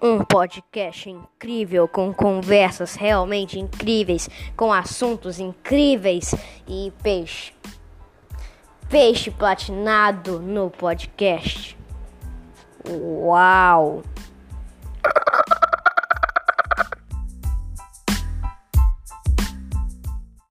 Um podcast incrível com conversas realmente incríveis, com assuntos incríveis e peixe. Peixe platinado no podcast. Uau!